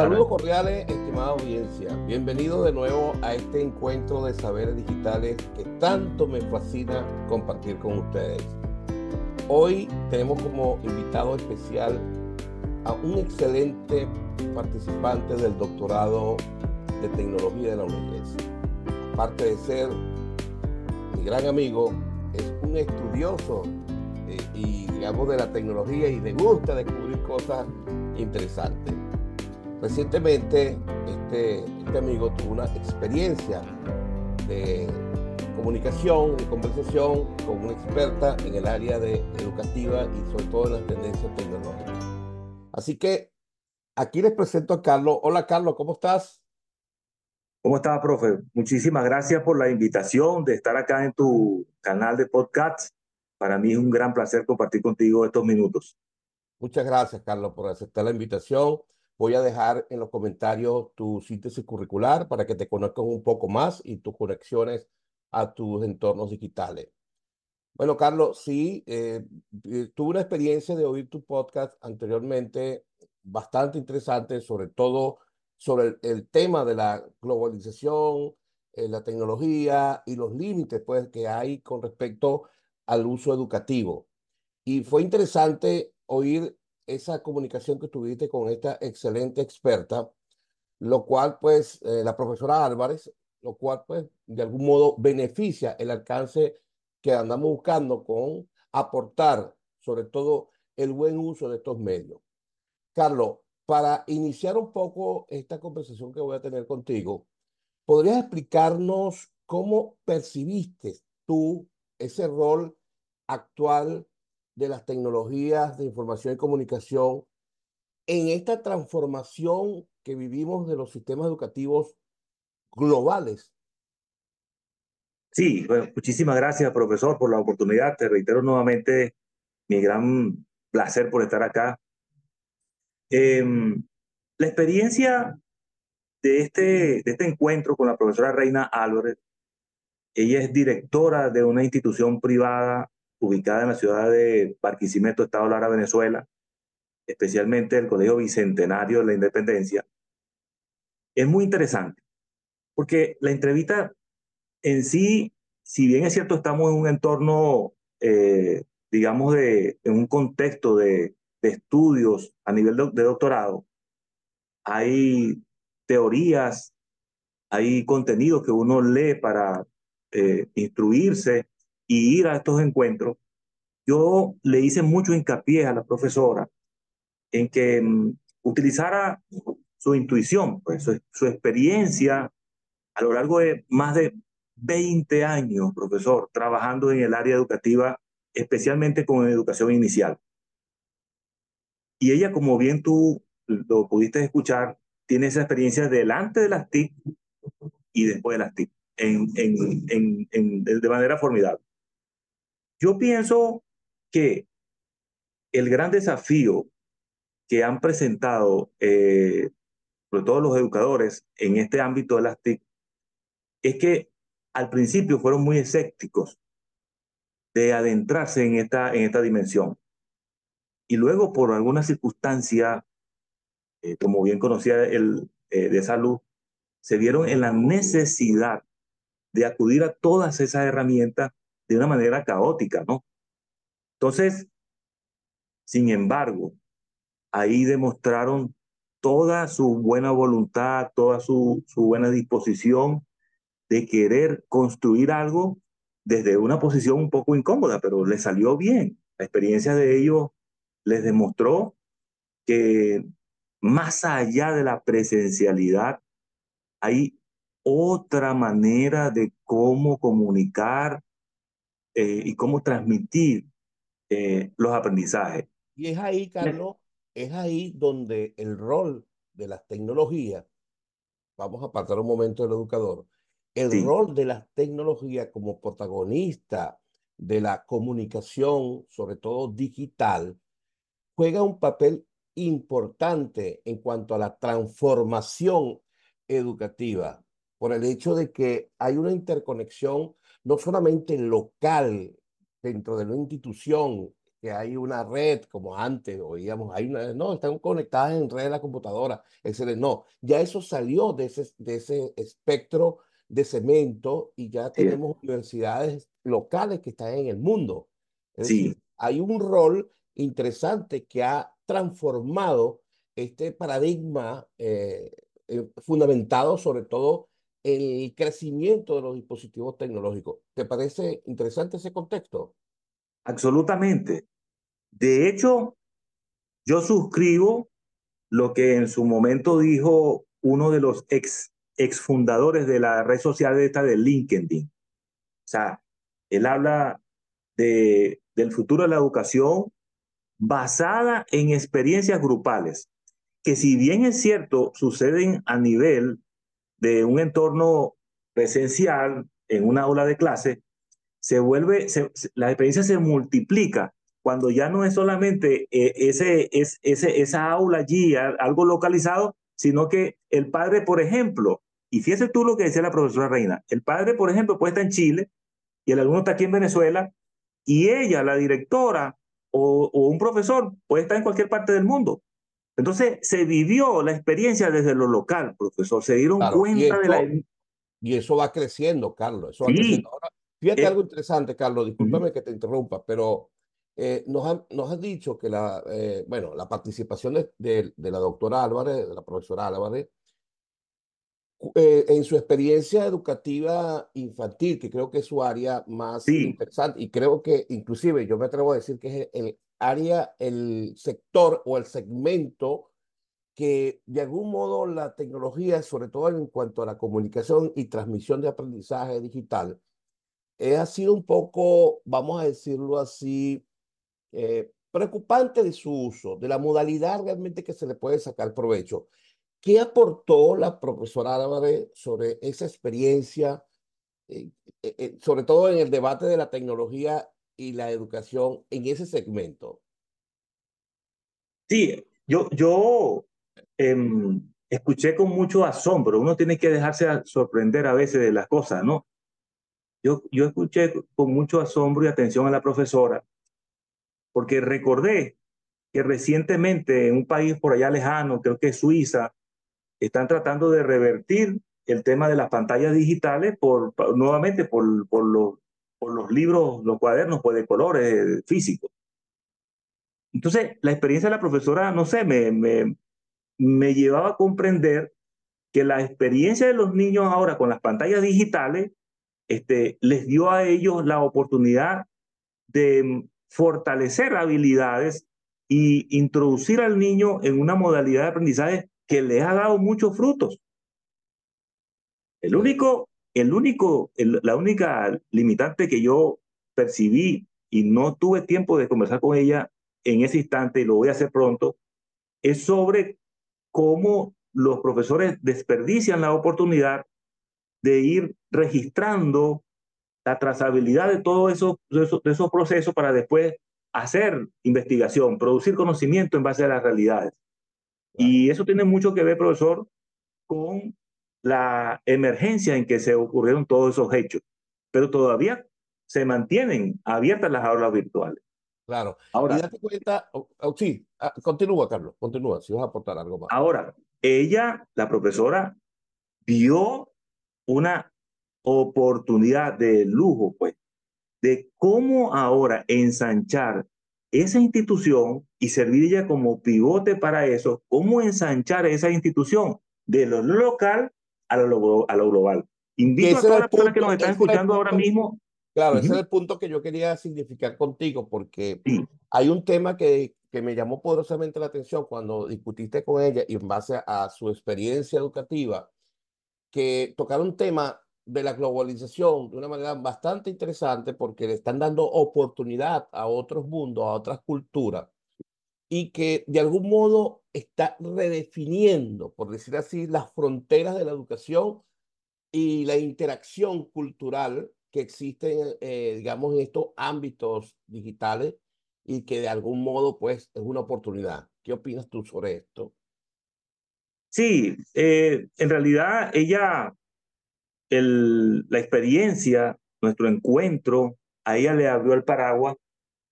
Saludos cordiales, estimada audiencia. Bienvenido de nuevo a este encuentro de saberes digitales que tanto me fascina compartir con ustedes. Hoy tenemos como invitado especial a un excelente participante del doctorado de tecnología de la UNES. Aparte de ser mi gran amigo, es un estudioso eh, y digamos de la tecnología y le gusta descubrir cosas interesantes. Recientemente este, este amigo tuvo una experiencia de comunicación, de conversación con una experta en el área de educativa y sobre todo en las tendencias tecnológicas. Así que aquí les presento a Carlos. Hola Carlos, ¿cómo estás? ¿Cómo estás, profe? Muchísimas gracias por la invitación de estar acá en tu canal de podcast. Para mí es un gran placer compartir contigo estos minutos. Muchas gracias, Carlos, por aceptar la invitación. Voy a dejar en los comentarios tu síntesis curricular para que te conozcan un poco más y tus conexiones a tus entornos digitales. Bueno, Carlos, sí, eh, eh, tuve una experiencia de oír tu podcast anteriormente bastante interesante, sobre todo sobre el, tema de la globalización, eh, la tecnología y los límites pues, que hay con respecto al uso educativo. Y fue interesante oír esa comunicación que tuviste con esta excelente experta, lo cual pues eh, la profesora Álvarez, lo cual pues de algún modo beneficia el alcance que andamos buscando con aportar sobre todo el buen uso de estos medios. Carlos, para iniciar un poco esta conversación que voy a tener contigo, ¿podrías explicarnos cómo percibiste tú ese rol actual de las tecnologías de información y comunicación en esta transformación que vivimos de los sistemas educativos globales. Sí, muchísimas gracias, profesor, por la oportunidad. Te reitero nuevamente mi gran placer por estar acá. Em, la experiencia de este, de este encuentro con la profesora Reina Álvarez, ella es directora de una institución privada ubicada en la ciudad de Barquisimeto, Estado Lara, Venezuela, especialmente el Colegio Bicentenario de la Independencia, es muy interesante, porque la entrevista en sí, si bien es cierto, estamos en un entorno, eh, digamos, de, en un contexto de, estudios a nivel de, doctorado, hay teorías, hay contenidos que uno lee para eh, instruirse y ir a estos encuentros, yo le hice mucho hincapié a la profesora en que mm, utilizara su intuición, pues, su, experiencia a lo largo de más de 20 años, profesor, trabajando en el área educativa, especialmente con educación inicial. Y ella, como bien tú lo pudiste escuchar, tiene esa experiencia delante de las TIC y después de las TIC, en, en, en, de manera formidable. Yo pienso que el gran desafío que han presentado eh, sobre todo los educadores en este ámbito de las TIC es que al principio fueron muy escépticos de adentrarse en esta, en esta dimensión. Y luego, por alguna circunstancia, eh, como bien conocía el eh, de salud, se vieron en la necesidad de acudir a todas esas herramientas de una manera caótica, ¿no? Entonces, sin embargo, ahí demostraron toda su buena voluntad, toda su, su buena disposición de querer construir algo desde una posición un poco incómoda, pero le salió bien. La experiencia de ellos les demostró que más allá de la presencialidad, hay otra manera de cómo comunicar eh, y cómo transmitir eh, los aprendizajes. Y es ahí, Carlos, es ahí donde el rol de las tecnologías, vamos a apartar un momento del educador, el rol de las tecnologías como protagonista de la comunicación, sobre todo digital, juega un papel importante en cuanto a la transformación educativa, por el hecho de que hay una interconexión no solamente local dentro de una institución que hay una red como antes, oíamos, hay una, no, están conectadas en red de la computadora, etc. No, ya eso salió de ese, de ese espectro de cemento y ya tenemos universidades locales que están en el mundo. Es decir, hay un rol interesante que ha transformado este paradigma eh, eh, fundamentado sobre todo el crecimiento de los dispositivos tecnológicos. ¿Te parece interesante ese contexto? Absolutamente. De hecho, yo suscribo lo que en su momento dijo uno de los ex, ex fundadores de la red social esta de LinkedIn. O sea, él habla de, del futuro de la educación basada en experiencias grupales, que si bien es cierto, suceden a nivel de un entorno presencial en una aula de clase, se vuelve, la experiencia se multiplica cuando ya no es solamente eh, ese, es, ese, esa aula allí, algo localizado, sino que el padre, por ejemplo, y fíjese tú lo que decía la profesora Reina, el padre, por ejemplo, puede estar en Chile y el alumno está aquí en Venezuela y ella, la directora o, o un profesor, puede estar en cualquier parte del mundo. Entonces se vivió la experiencia desde lo local, profesor, se dieron cuenta de la... Y eso va creciendo, Carlos. Eso va creciendo. Ahora, fíjate eh, algo interesante, Carlos, discúlpame que te interrumpa, pero eh, nos, han, nos han dicho que la, eh, bueno, la participación de, de, la doctora Álvarez, de la profesora Álvarez, en su experiencia educativa infantil, que creo que es su área más interesante, y creo que inclusive yo me atrevo a decir que es el área, el sector o el segmento que de algún modo la tecnología, sobre todo en cuanto a la comunicación y transmisión de aprendizaje digital, eh, ha sido un poco, vamos a decirlo así, eh, preocupante de su uso, de la modalidad realmente que se le puede sacar provecho. ¿Qué aportó la profesora Álvarez sobre esa experiencia, eh, sobre todo en el debate de la tecnología y la educación en ese segmento? Sí, yo, yo em, escuché con mucho asombro. Uno tiene que dejarse sorprender a veces de las cosas, ¿no? Yo, yo escuché con mucho asombro y atención a la profesora, porque recordé que recientemente en un país por allá lejano, creo que es Suiza, están tratando de revertir el tema de las pantallas digitales por, nuevamente por, por los por los libros, los cuadernos pues, de colores físicos. Entonces, la experiencia de la profesora, no sé, me, me, me llevaba a comprender que la experiencia de los niños ahora con las pantallas digitales este, les dio a ellos la oportunidad de fortalecer habilidades y introducir al niño en una modalidad de aprendizaje que le ha dado muchos frutos. El único el único, la única limitante que yo percibí y no tuve tiempo de conversar con ella en ese instante, y lo voy a hacer pronto, es sobre cómo los profesores desperdician la oportunidad de ir registrando la trazabilidad de todos esos, de esos procesos para después hacer investigación, producir conocimiento en base a las realidades. Y eso tiene mucho que ver, profesor, con la emergencia en que se ocurrieron todos esos hechos, pero todavía se mantienen abiertas las aulas virtuales. Claro. Ahora, y date cuenta, oh, oh, sí, ah, continúa, Carlos, continúa, si vas a aportar algo más. Ahora, ella, la profesora, vio una oportunidad de lujo, pues, de cómo ahora ensanchar esa institución y servir ella como pivote para eso, cómo ensanchar esa institución de lo local a lo, a lo global. Invito a todas las personas que nos están escuchando ahora mismo. Claro, ese es el punto que yo quería significar contigo, porque hay un tema que, que me llamó poderosamente la atención cuando discutiste con ella y en base a, su experiencia educativa, que tocaron un tema de la globalización de una manera bastante interesante porque le están dando oportunidad a otros mundos, a otras culturas, y que de algún modo está redefiniendo, por decir así, las fronteras de la educación y la interacción cultural que existe, eh, digamos, en estos ámbitos digitales y que de algún modo, pues, es una oportunidad. ¿Qué opinas tú sobre esto? Sí, eh, en realidad ella, el, la experiencia, nuestro encuentro, a ella le abrió el paraguas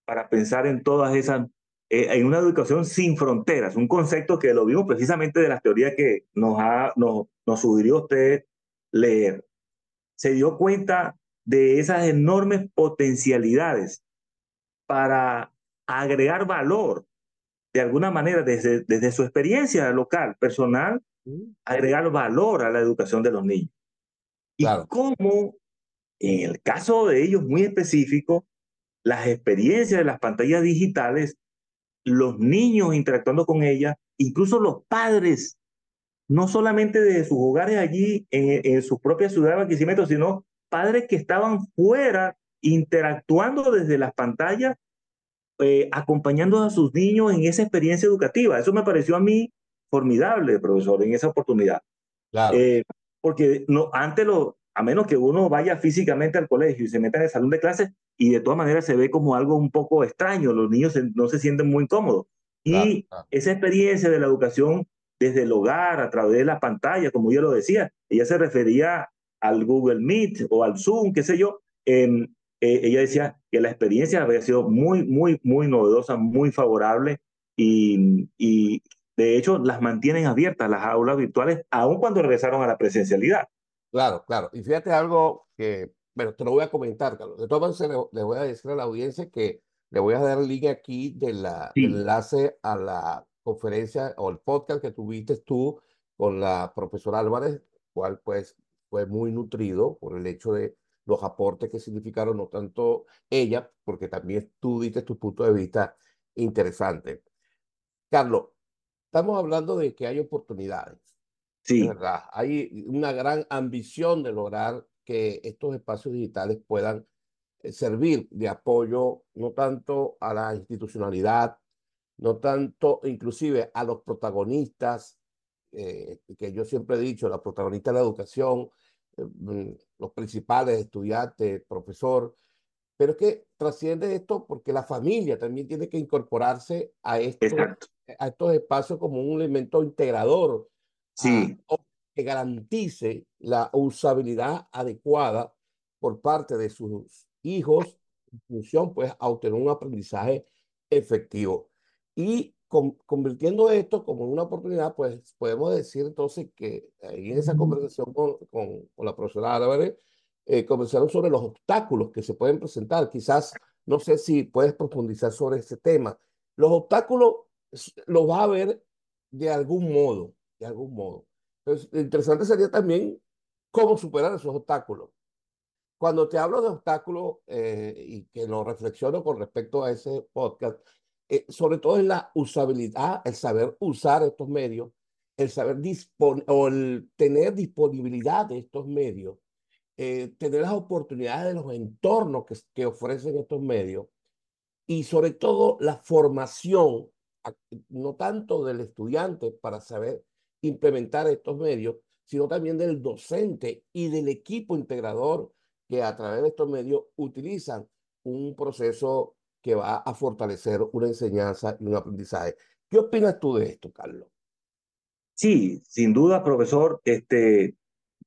para pensar en todas esas, eh, en una educación sin fronteras, un concepto que lo vimos precisamente de las teorías que nos, ha, nos, nos sugirió usted leer. Se dio cuenta de esas enormes potencialidades para agregar valor de alguna manera desde, desde su experiencia local, personal, agregar valor a la educación de los niños. Y cómo, en el caso de ellos muy específico, las experiencias de las pantallas digitales, los niños interactuando con ellas, incluso los padres, no solamente de sus hogares allí en, en sus propias ciudades de Barquisimeto, sino padres que estaban fuera interactuando desde las pantallas eh, acompañando a sus niños en esa experiencia educativa. Eso me pareció a mí formidable, profesor, en esa oportunidad. Claro. Eh, porque no, antes lo, a menos que uno vaya físicamente al colegio y se meta en el salón de clases, y de todas maneras se ve como algo un poco extraño, los niños no se sienten muy cómodos. Y esa experiencia de la educación desde el hogar, a través de la pantalla, como yo lo decía, ella se refería al Google Meet o al Zoom, qué sé yo, eh, ella decía que la experiencia había sido muy, muy, muy novedosa, muy favorable y, y de hecho las mantienen abiertas las aulas virtuales, aun cuando regresaron a la presencialidad. Claro, claro. Y fíjate algo que, bueno, te lo voy a comentar, Carlos. De todas maneras, le, voy a decir a la audiencia que le voy a dar el link aquí de la, del enlace a la conferencia o el podcast que tuviste tú con la profesora Álvarez, cual pues fue muy nutrido por el hecho de los aportes que significaron, no tanto ella, porque también tú diste tu punto de vista interesante. Carlos, estamos hablando de que hay oportunidades. Sí. ¿verdad? Hay una gran ambición de lograr que estos espacios digitales puedan eh, servir de apoyo no tanto a la institucionalidad, no tanto inclusive a los protagonistas, eh, que yo siempre he dicho, la protagonista de la educación, Mm, los principales, estudiantes, profesor, pero es que trasciende esto porque la familia también tiene que incorporarse a, a estos espacios como un elemento integrador sí. que garantice la usabilidad adecuada por parte de sus hijos en función pues a obtener un aprendizaje efectivo. Y convirtiendo esto como una oportunidad, pues podemos decir entonces que en esa conversación con, con, la profesora Álvarez, eh, conversaron sobre los obstáculos que se pueden presentar. Quizás, no sé si puedes profundizar sobre ese tema. Los obstáculos los va a ver de algún modo, de algún modo. Entonces, lo interesante sería también cómo superar esos obstáculos. Cuando te hablo de obstáculos eh, y que lo reflexiono con respecto a ese podcast, eh, sobre todo en la usabilidad, el saber usar estos medios, el saber disponer o el tener disponibilidad de estos medios, eh, tener las oportunidades de los entornos que, que ofrecen estos medios y sobre todo la formación, no tanto del estudiante para saber implementar estos medios, sino también del docente y del equipo integrador que a través de estos medios utilizan un proceso que va a fortalecer una enseñanza y un aprendizaje. ¿Qué opinas tú de esto, Carlos? Sí, sin duda, profesor, este,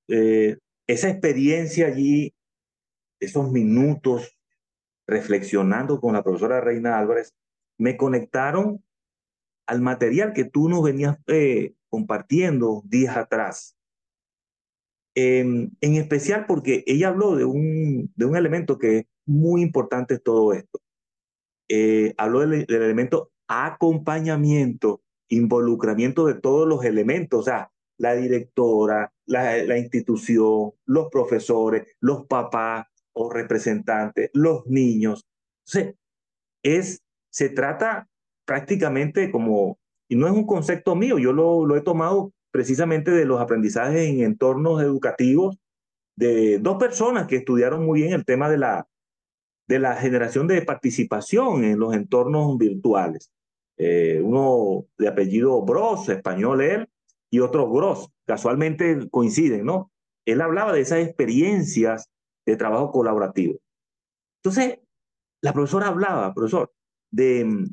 eh, esa experiencia allí, esos minutos reflexionando con la profesora Reina Álvarez, me conectaron al material que tú nos venías eh, compartiendo días atrás. Em, en especial porque ella habló de un, de un elemento que es muy importante todo esto, eh, habló del, elemento acompañamiento, involucramiento de todos los elementos, o sea, la directora, la, institución, los profesores, los papás o representantes, los niños. Entonces, es, se trata prácticamente como, y no es un concepto mío, yo lo, lo he tomado precisamente de los aprendizajes en entornos educativos de dos personas que estudiaron muy bien el tema de la, de la generación de participación en los entornos virtuales. Eh, uno de apellido Bros, español él, y otro Gross, casualmente coinciden, ¿no? Él hablaba de esas experiencias de trabajo colaborativo. Entonces, la profesora hablaba, profesor, de,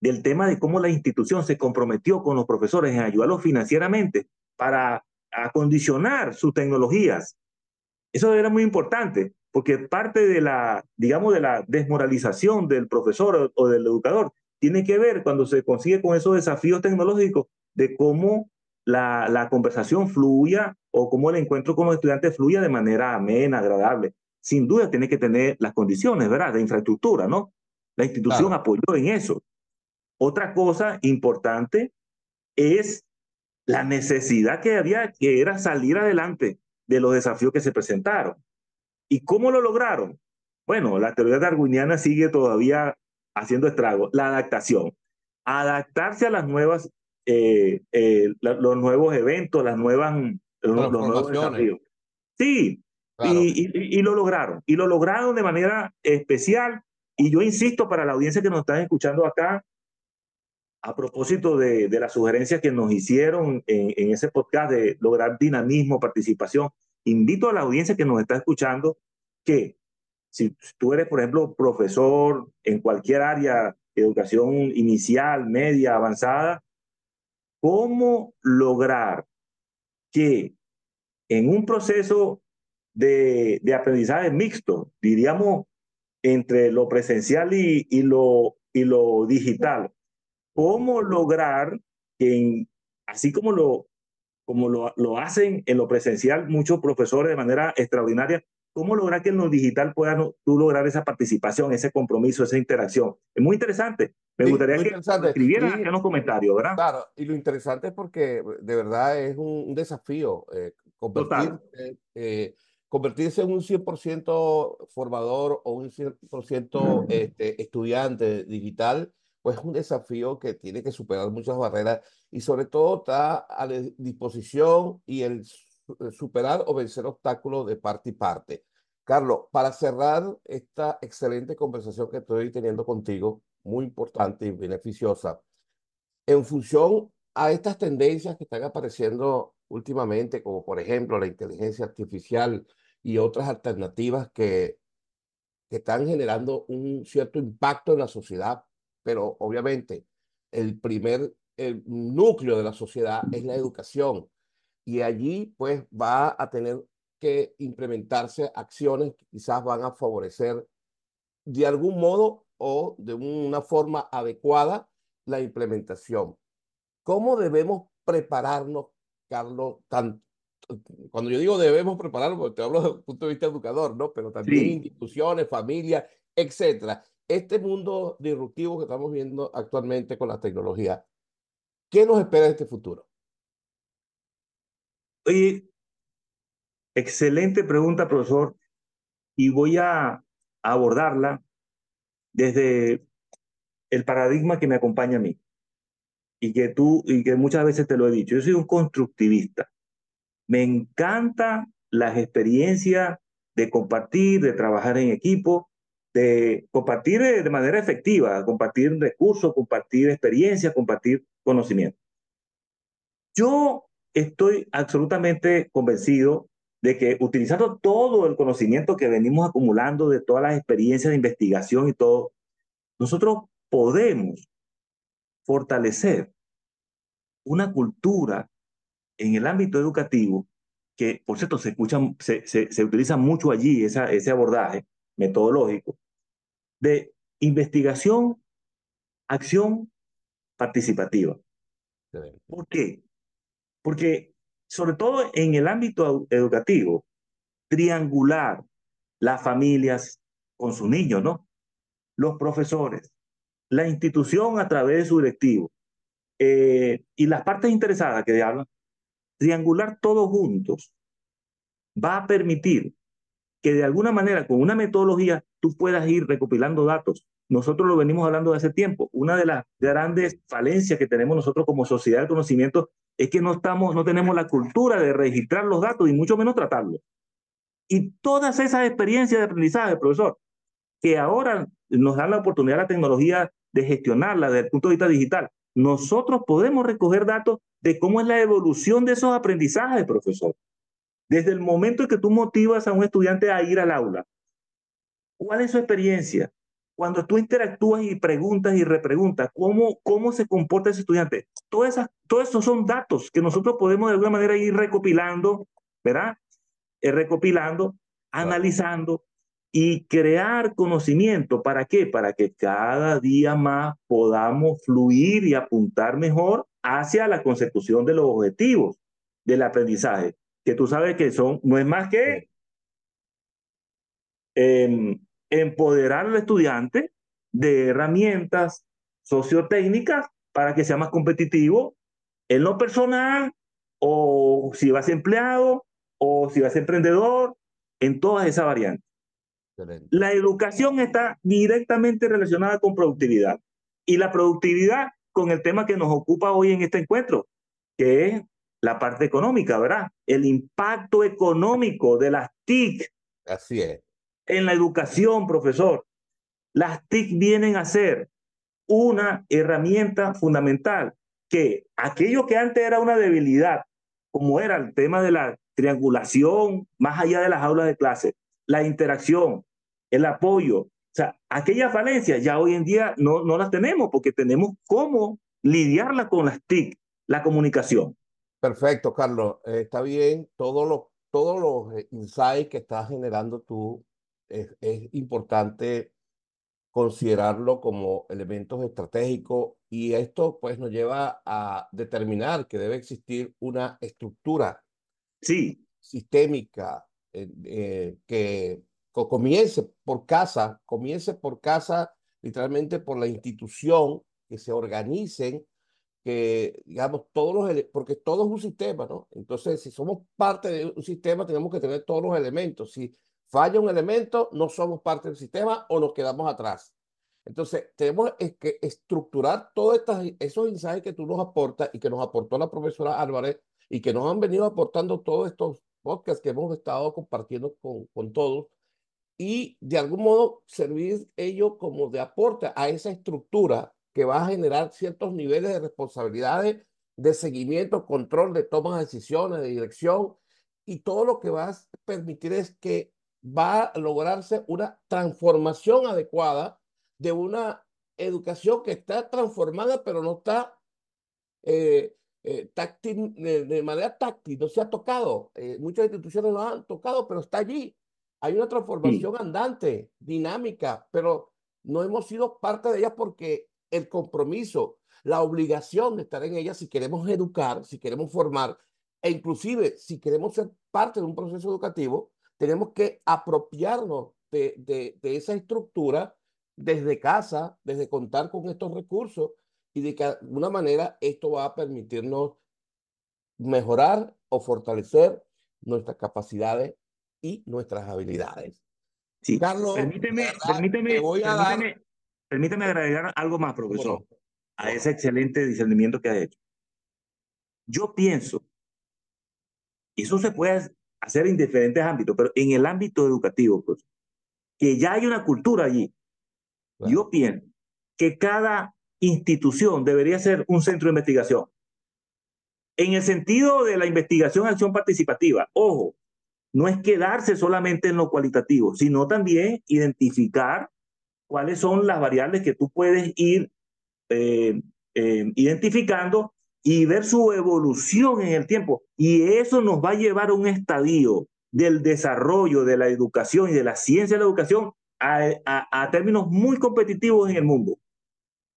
del tema de cómo la institución se comprometió con los profesores en ayudarlos financieramente para acondicionar sus tecnologías. Eso era muy importante, porque parte de la, digamos, de la desmoralización del profesor o, del educador tiene que ver cuando se consigue con esos desafíos tecnológicos de cómo la, la conversación fluya o cómo el encuentro con los estudiantes fluya de manera amena, agradable. Sin duda tiene que tener las condiciones, ¿verdad? De infraestructura, ¿no? La institución apoyó en eso. Otra cosa importante es la necesidad que había, que era salir adelante de los desafíos que se presentaron. ¿Y cómo lo lograron? Bueno, la teoría darwiniana sigue todavía haciendo estragos. La adaptación. Adaptarse a las nuevas, eh, eh, los nuevos eventos, las nuevas, los, nuevos desafíos. Sí, y, y, lo lograron. Y lo lograron de manera especial. Y yo insisto para la audiencia que nos está escuchando acá, a propósito de, de las sugerencias que nos hicieron en, ese podcast de lograr dinamismo, participación, invito a la audiencia que nos está escuchando que si tú eres, por ejemplo, profesor en cualquier área, educación inicial, media, avanzada, ¿cómo lograr que en un proceso de, aprendizaje mixto, diríamos, entre lo presencial y lo digital, cómo lograr que, así como lo, como lo, lo, hacen en lo presencial muchos profesores de manera extraordinaria, ¿cómo lograr que en lo digital puedas tú lograr esa participación, ese compromiso, esa interacción? Es muy interesante. Me gustaría que escribieran aquí en los comentarios, ¿verdad? Claro, y lo interesante es porque de verdad es un, desafío eh, convertirse, eh, convertirse en un 100% formador o un 100% este, estudiante digital pues es un desafío que tiene que superar muchas barreras y sobre todo está a la disposición y el superar o vencer obstáculos de parte y parte. Carlos, para cerrar esta excelente conversación que estoy teniendo contigo, muy importante y beneficiosa, en función a estas tendencias que están apareciendo últimamente, como por ejemplo la inteligencia artificial y otras alternativas que, que están generando un cierto impacto en la sociedad pero obviamente el primer el núcleo de la sociedad es la educación y allí pues va a tener que implementarse acciones que quizás van a favorecer de algún modo o de una forma adecuada la implementación. ¿Cómo debemos prepararnos, Carlos? cuando yo digo debemos prepararnos, porque te hablo desde el punto de vista educador, ¿no? Pero también instituciones, familias, etcétera este mundo disruptivo que estamos viendo actualmente con la tecnología, ¿qué nos espera en este futuro? Oye, excelente pregunta, profesor, y voy a abordarla desde el paradigma que me acompaña a mí y que tú y que muchas veces te lo he dicho. Yo soy un constructivista. Me encanta las experiencias de compartir, de trabajar en equipo, de compartir de manera efectiva, compartir recursos, compartir experiencias, compartir conocimiento. Yo estoy absolutamente convencido de que utilizando todo el conocimiento que venimos acumulando de todas las experiencias de investigación y todo, nosotros podemos fortalecer una cultura en el ámbito educativo que, por cierto, se, escucha, se, se, se utiliza mucho allí esa, ese abordaje metodológico, de investigación, acción participativa. ¿Por qué? Porque sobre todo en el ámbito educativo, triangular las familias con sus niños, ¿no? Los profesores, la institución a través de su directivo eh, y las partes interesadas que hablan, triangular todos juntos va a permitir que de alguna manera con una metodología tú puedas ir recopilando datos. Nosotros lo venimos hablando de hace tiempo. Una de las grandes falencias que tenemos nosotros como sociedad de conocimiento es que no, estamos, no tenemos la cultura de registrar los datos y mucho menos tratarlos. Y todas esas experiencias de aprendizaje, profesor, que ahora nos dan la oportunidad la tecnología de gestionarla desde el punto de vista digital, nosotros podemos recoger datos de cómo es la evolución de esos aprendizajes, profesor. Desde el momento en que tú motivas a un estudiante a ir al aula, ¿cuál es su experiencia? Cuando tú interactúas y preguntas y repreguntas, ¿cómo, cómo se comporta ese estudiante? Todas esas, todos esos son datos que nosotros podemos de alguna manera ir recopilando, ¿verdad? Eh, recopilando, analizando y crear conocimiento. ¿Para qué? Para que cada día más podamos fluir y apuntar mejor hacia la consecución de los objetivos del aprendizaje, que tú sabes que son, no es más que em, empoderar al estudiante de herramientas sociotécnicas para que sea más competitivo en lo personal o si vas empleado o si vas emprendedor, en todas esas variantes. La educación está directamente relacionada con productividad. Y la productividad con el tema que nos ocupa hoy en este encuentro, que es la parte económica, ¿verdad? El impacto económico de las TIC. Así es. En la educación, profesor. Las TIC vienen a ser una herramienta fundamental que aquello que antes era una debilidad, como era el tema de la triangulación más allá de las aulas de clase, la interacción, el apoyo, o sea, aquellas falencias ya hoy en día no, no las tenemos porque tenemos cómo lidiarla con las TIC, la comunicación. Perfecto, Carlos. Eh, está bien. Todos los, todos los eh, insights que estás generando tú es, es importante considerarlo como elementos estratégicos y esto pues nos lleva a determinar que debe existir una estructura sí. sistémica eh, eh, que comience por casa, comience por casa, literalmente por la institución, que se organicen, que digamos todos los, porque todo es un sistema, ¿no? Entonces, si somos parte de un sistema, tenemos que tener todos los elementos. Si falla un elemento, no somos parte del sistema o nos quedamos atrás. Entonces, tenemos que estructurar todos esos insights que tú nos aportas y que nos aportó la profesora Álvarez y que nos han venido aportando todos estos podcasts que hemos estado compartiendo con, con todos y de algún modo servir ello como de aporte a esa estructura que va a generar ciertos niveles de responsabilidades, de seguimiento, control, de toma de decisiones, de dirección y todo lo que va a permitir es que va a lograrse una transformación adecuada de una educación que está transformada, pero no está eh, eh, táctil, de, manera táctil, no se ha tocado. Eh, muchas instituciones lo han tocado, pero está allí. Hay una transformación andante, dinámica, pero no hemos sido parte de ella porque el compromiso, la obligación de estar en ella, si queremos educar, si queremos formar, e inclusive si queremos ser parte de un proceso educativo, tenemos que apropiarnos de, de, de esa estructura desde casa, desde contar con estos recursos y de que de alguna manera esto va a permitirnos mejorar o fortalecer nuestras capacidades y nuestras habilidades. Sí, Carlos, permíteme, permíteme, permíteme, agregar algo más, profesor, a ese excelente discernimiento que ha hecho. Yo pienso, y eso se puede hacer en diferentes ámbitos, pero en el ámbito educativo, que ya hay una cultura allí yo pienso que cada institución debería ser un centro de investigación. En el sentido de la investigación acción participativa, ojo, no es quedarse solamente en lo cualitativo, sino también identificar cuáles son las variables que tú puedes ir eh, eh, identificando y ver su evolución en el tiempo. Y eso nos va a llevar a un estadio del desarrollo de la educación y de la ciencia de la educación a, términos muy competitivos en el mundo.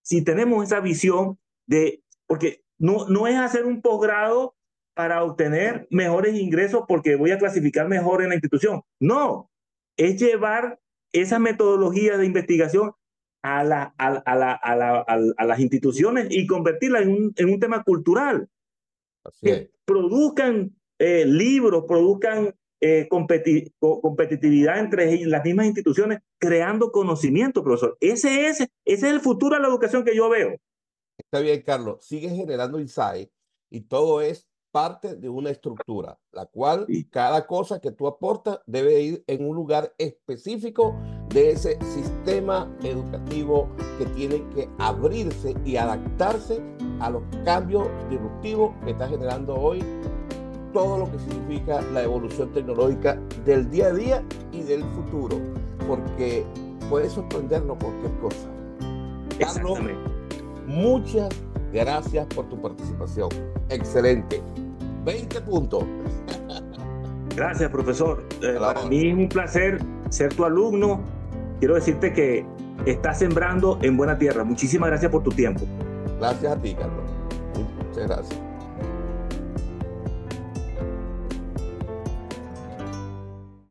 Si tenemos esa visión de, porque no, no es hacer un posgrado para obtener mejores ingresos porque voy a clasificar mejor en la institución. No, es llevar esa metodología de investigación a, la, a, la, a, las instituciones y convertirla en un, en un tema cultural. que produzcan eh, libros, produzcan eh, competitividad entre las mismas instituciones, creando conocimiento, profesor. Ese es, ese es el futuro de la educación que yo veo. Está bien, Carlos. Sigue generando insight y todo es parte de una estructura, la cual cada cosa que tú aportas debe ir en un lugar específico de ese sistema educativo que tiene que abrirse y adaptarse a los cambios disruptivos que está generando hoy todo lo que significa la evolución tecnológica del día a día y del futuro, porque puede sorprendernos cualquier cosa. Carlos, muchas gracias por tu participación. Excelente. 20 puntos. Gracias, profesor. Eh, para mí es un placer ser tu alumno. Quiero decirte que estás sembrando en buena tierra. Muchísimas gracias por tu tiempo. Gracias a ti, Carlos. Muchas gracias.